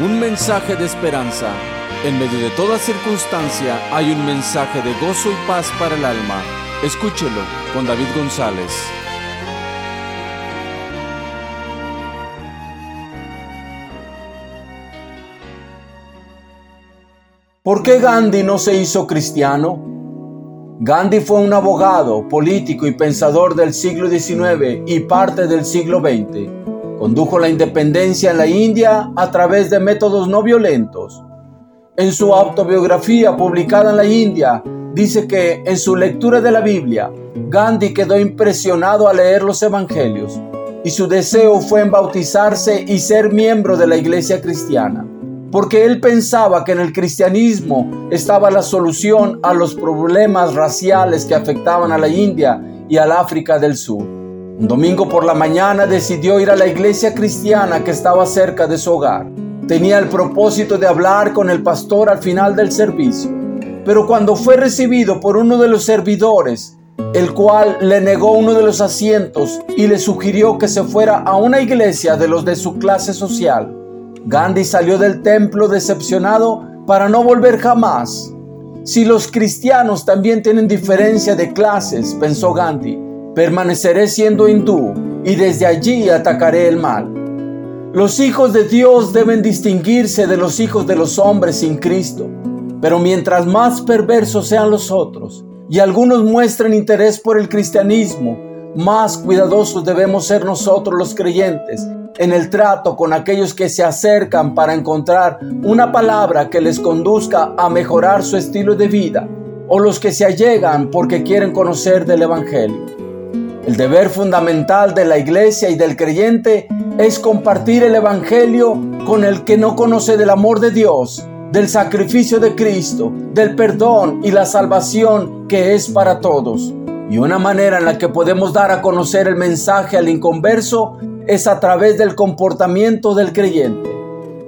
un mensaje de esperanza. En medio de toda circunstancia hay un mensaje de gozo y paz para el alma. Escúchelo con David González. ¿Por qué Gandhi no se hizo cristiano? Gandhi fue un abogado, político y pensador del siglo XIX y parte del siglo XX. Condujo la independencia en la India a través de métodos no violentos. En su autobiografía publicada en la India, dice que en su lectura de la Biblia, Gandhi quedó impresionado al leer los evangelios y su deseo fue en bautizarse y ser miembro de la iglesia cristiana porque él pensaba que en el cristianismo estaba la solución a los problemas raciales que afectaban a la India y al África del Sur. Un domingo por la mañana decidió ir a la iglesia cristiana que estaba cerca de su hogar. Tenía el propósito de hablar con el pastor al final del servicio, pero cuando fue recibido por uno de los servidores, el cual le negó uno de los asientos y le sugirió que se fuera a una iglesia de los de su clase social, Gandhi salió del templo decepcionado para no volver jamás. Si los cristianos también tienen diferencia de clases, pensó Gandhi, permaneceré siendo hindú y desde allí atacaré el mal. Los hijos de Dios deben distinguirse de los hijos de los hombres sin Cristo, pero mientras más perversos sean los otros y algunos muestren interés por el cristianismo, más cuidadosos debemos ser nosotros los creyentes en el trato con aquellos que se acercan para encontrar una palabra que les conduzca a mejorar su estilo de vida o los que se allegan porque quieren conocer del Evangelio. El deber fundamental de la iglesia y del creyente es compartir el Evangelio con el que no conoce del amor de Dios, del sacrificio de Cristo, del perdón y la salvación que es para todos. Y una manera en la que podemos dar a conocer el mensaje al inconverso es a través del comportamiento del creyente.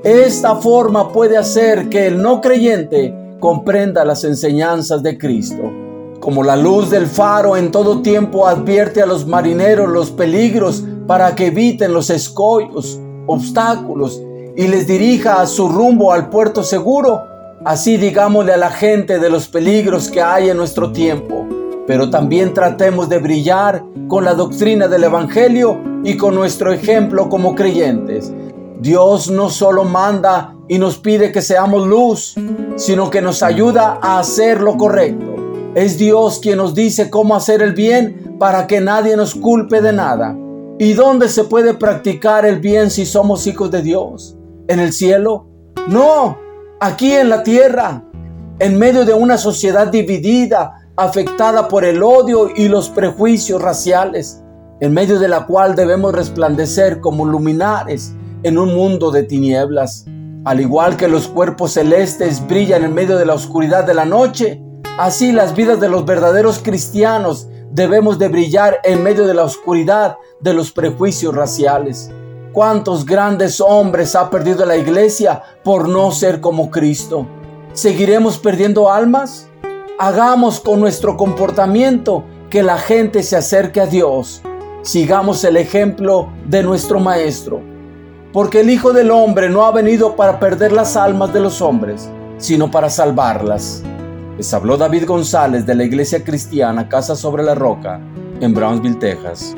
Esta forma puede hacer que el no creyente comprenda las enseñanzas de Cristo. Como la luz del faro en todo tiempo advierte a los marineros los peligros para que eviten los escollos, obstáculos y les dirija a su rumbo al puerto seguro, así digámosle a la gente de los peligros que hay en nuestro tiempo. Pero también tratemos de brillar con la doctrina del Evangelio y con nuestro ejemplo como creyentes. Dios no solo manda y nos pide que seamos luz, sino que nos ayuda a hacer lo correcto. Es Dios quien nos dice cómo hacer el bien para que nadie nos culpe de nada. ¿Y dónde se puede practicar el bien si somos hijos de Dios? ¿En el cielo? No, aquí en la tierra, en medio de una sociedad dividida, afectada por el odio y los prejuicios raciales en medio de la cual debemos resplandecer como luminares en un mundo de tinieblas. Al igual que los cuerpos celestes brillan en medio de la oscuridad de la noche, así las vidas de los verdaderos cristianos debemos de brillar en medio de la oscuridad de los prejuicios raciales. ¿Cuántos grandes hombres ha perdido la iglesia por no ser como Cristo? ¿Seguiremos perdiendo almas? Hagamos con nuestro comportamiento que la gente se acerque a Dios sigamos el ejemplo de nuestro Maestro, porque el Hijo del Hombre no ha venido para perder las almas de los hombres, sino para salvarlas. Les habló David González de la Iglesia Cristiana Casa sobre la Roca, en Brownsville, Texas.